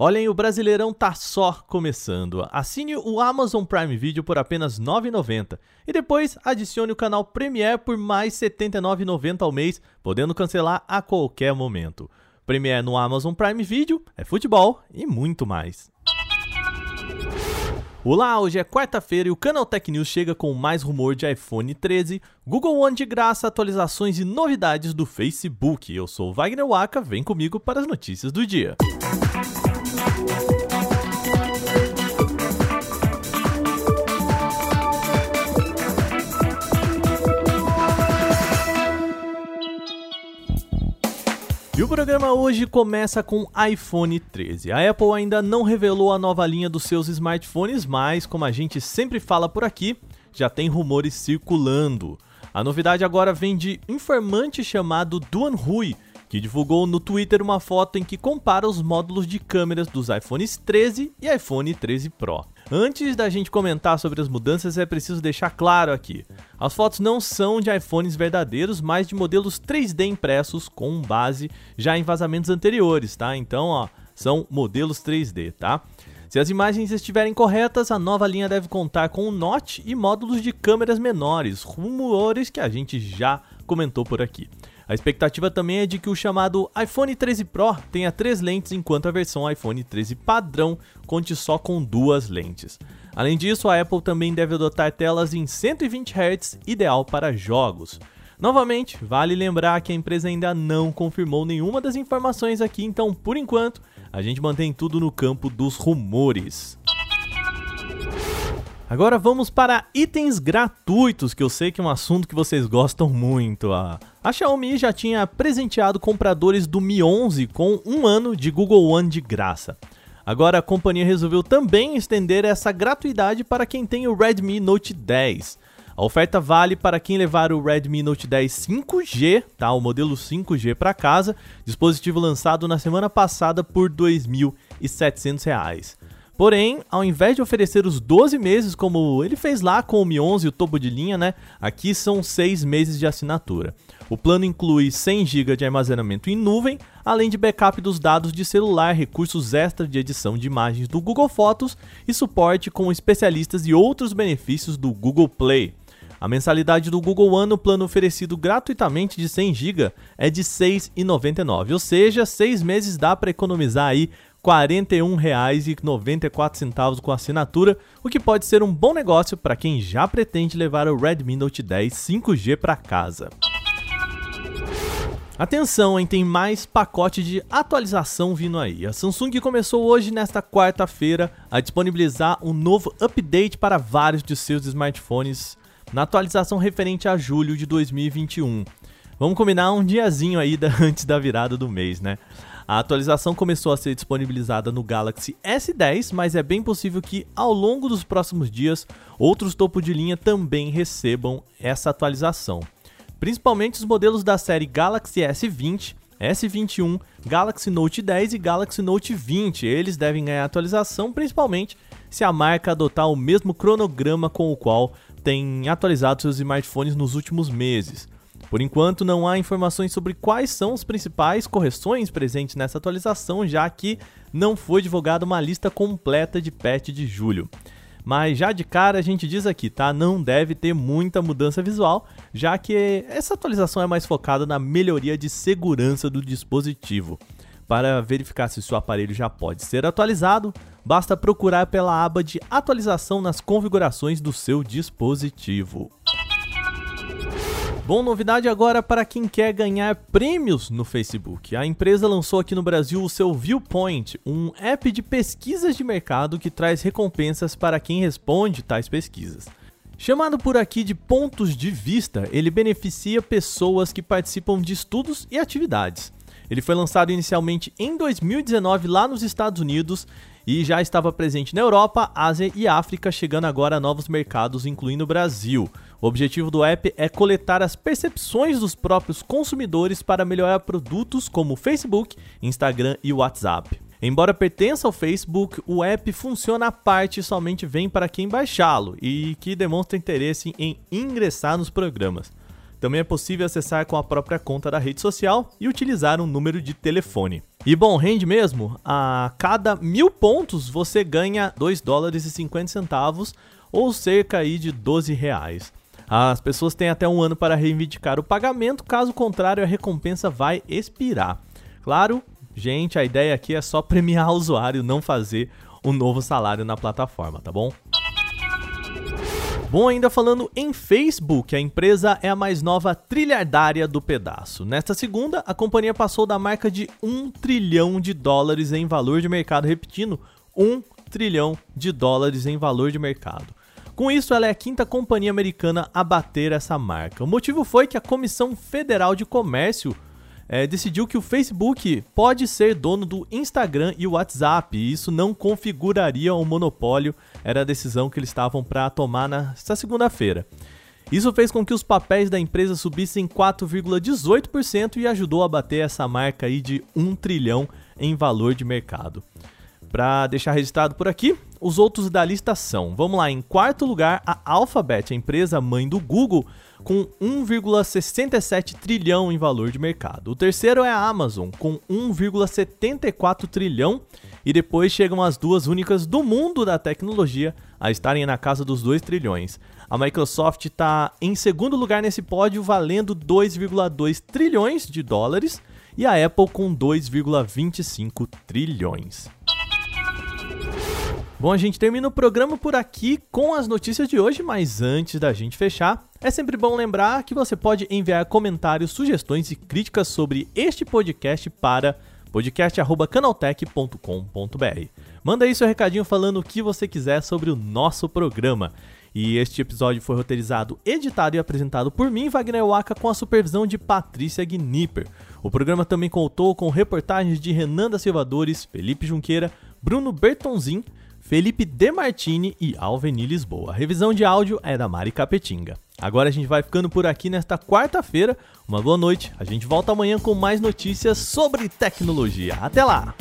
Olhem, o Brasileirão tá só começando. Assine o Amazon Prime Video por apenas R$ 9,90 e depois adicione o canal Premiere por mais R$ 79,90 ao mês, podendo cancelar a qualquer momento. Premiere no Amazon Prime Video é futebol e muito mais. Olá, hoje é quarta-feira e o Canal Tech News chega com mais rumor de iPhone 13, Google One de graça, atualizações e novidades do Facebook. Eu sou Wagner Waka, vem comigo para as notícias do dia. E o programa hoje começa com iPhone 13. A Apple ainda não revelou a nova linha dos seus smartphones, mas como a gente sempre fala por aqui, já tem rumores circulando. A novidade agora vem de informante chamado Duan Hui, que divulgou no Twitter uma foto em que compara os módulos de câmeras dos iPhones 13 e iPhone 13 Pro. Antes da gente comentar sobre as mudanças, é preciso deixar claro aqui: as fotos não são de iPhones verdadeiros, mas de modelos 3D impressos com base já em vazamentos anteriores, tá? Então, ó, são modelos 3D, tá? Se as imagens estiverem corretas, a nova linha deve contar com um Note e módulos de câmeras menores, rumores que a gente já comentou por aqui. A expectativa também é de que o chamado iPhone 13 Pro tenha três lentes, enquanto a versão iPhone 13 padrão conte só com duas lentes. Além disso, a Apple também deve adotar telas em 120 Hz, ideal para jogos. Novamente, vale lembrar que a empresa ainda não confirmou nenhuma das informações aqui, então por enquanto a gente mantém tudo no campo dos rumores. Agora vamos para itens gratuitos, que eu sei que é um assunto que vocês gostam muito. A, a Xiaomi já tinha presenteado compradores do Mi 11 com um ano de Google One de graça. Agora a companhia resolveu também estender essa gratuidade para quem tem o Redmi Note 10. A oferta vale para quem levar o Redmi Note 10 5G, tá? O modelo 5G para casa, dispositivo lançado na semana passada por R$ 2.700. Porém, ao invés de oferecer os 12 meses como ele fez lá com o Mi 11 e o topo de linha, né? Aqui são 6 meses de assinatura. O plano inclui 100 GB de armazenamento em nuvem, além de backup dos dados de celular, recursos extras de edição de imagens do Google Fotos e suporte com especialistas e outros benefícios do Google Play. A mensalidade do Google One no plano oferecido gratuitamente de 100 GB é de R$ 6,99, ou seja, 6 meses dá para economizar aí R$ 41,94 com assinatura, o que pode ser um bom negócio para quem já pretende levar o Redmi Note 10 5G para casa. Atenção, hein, tem mais pacote de atualização vindo aí. A Samsung começou hoje, nesta quarta-feira, a disponibilizar um novo update para vários de seus smartphones na atualização referente a julho de 2021. Vamos combinar um diazinho aí da, antes da virada do mês, né? A atualização começou a ser disponibilizada no Galaxy S10, mas é bem possível que ao longo dos próximos dias outros topo de linha também recebam essa atualização. Principalmente os modelos da série Galaxy S20, S21, Galaxy Note 10 e Galaxy Note 20. Eles devem ganhar atualização, principalmente se a marca adotar o mesmo cronograma com o qual tem atualizado seus smartphones nos últimos meses. Por enquanto, não há informações sobre quais são as principais correções presentes nessa atualização, já que não foi divulgada uma lista completa de patch de julho. Mas já de cara a gente diz aqui, tá? Não deve ter muita mudança visual, já que essa atualização é mais focada na melhoria de segurança do dispositivo. Para verificar se seu aparelho já pode ser atualizado, basta procurar pela aba de atualização nas configurações do seu dispositivo. Bom, novidade agora para quem quer ganhar prêmios no Facebook. A empresa lançou aqui no Brasil o seu Viewpoint, um app de pesquisas de mercado que traz recompensas para quem responde tais pesquisas. Chamado por aqui de pontos de vista, ele beneficia pessoas que participam de estudos e atividades. Ele foi lançado inicialmente em 2019 lá nos Estados Unidos e já estava presente na Europa, Ásia e África, chegando agora a novos mercados, incluindo o Brasil. O objetivo do app é coletar as percepções dos próprios consumidores para melhorar produtos como Facebook, Instagram e WhatsApp. Embora pertença ao Facebook, o app funciona à parte e somente vem para quem baixá-lo e que demonstra interesse em ingressar nos programas. Também é possível acessar com a própria conta da rede social e utilizar um número de telefone. E bom, rende mesmo? A cada mil pontos você ganha 2 dólares e 50 centavos, ou cerca aí de 12 reais. As pessoas têm até um ano para reivindicar o pagamento, caso contrário, a recompensa vai expirar. Claro, gente, a ideia aqui é só premiar o usuário, não fazer um novo salário na plataforma, tá bom? Bom, ainda falando em Facebook, a empresa é a mais nova trilhardária do pedaço. Nesta segunda, a companhia passou da marca de 1 trilhão de dólares em valor de mercado, repetindo, 1 trilhão de dólares em valor de mercado. Com isso, ela é a quinta companhia americana a bater essa marca. O motivo foi que a Comissão Federal de Comércio é, decidiu que o Facebook pode ser dono do Instagram e WhatsApp, e isso não configuraria um monopólio, era a decisão que eles estavam para tomar nesta segunda-feira. Isso fez com que os papéis da empresa subissem 4,18% e ajudou a bater essa marca aí de 1 trilhão em valor de mercado. Para deixar registrado por aqui, os outros da lista são, vamos lá, em quarto lugar, a Alphabet, a empresa mãe do Google, com 1,67 trilhão em valor de mercado. O terceiro é a Amazon, com 1,74 trilhão. E depois chegam as duas únicas do mundo da tecnologia a estarem na casa dos 2 trilhões. A Microsoft está em segundo lugar nesse pódio, valendo 2,2 trilhões de dólares, e a Apple com 2,25 trilhões. Bom, a gente termina o programa por aqui com as notícias de hoje, mas antes da gente fechar, é sempre bom lembrar que você pode enviar comentários, sugestões e críticas sobre este podcast para podcast@canaltech.com.br. Manda aí seu recadinho falando o que você quiser sobre o nosso programa. E este episódio foi roteirizado, editado e apresentado por mim, Wagner Waka, com a supervisão de Patrícia Gnipper. O programa também contou com reportagens de Renan da Silvadores, Felipe Junqueira, Bruno Bertonzin, Felipe Demartini e Alveni Lisboa. Revisão de áudio é da Mari Capetinga. Agora a gente vai ficando por aqui nesta quarta-feira. Uma boa noite. A gente volta amanhã com mais notícias sobre tecnologia. Até lá!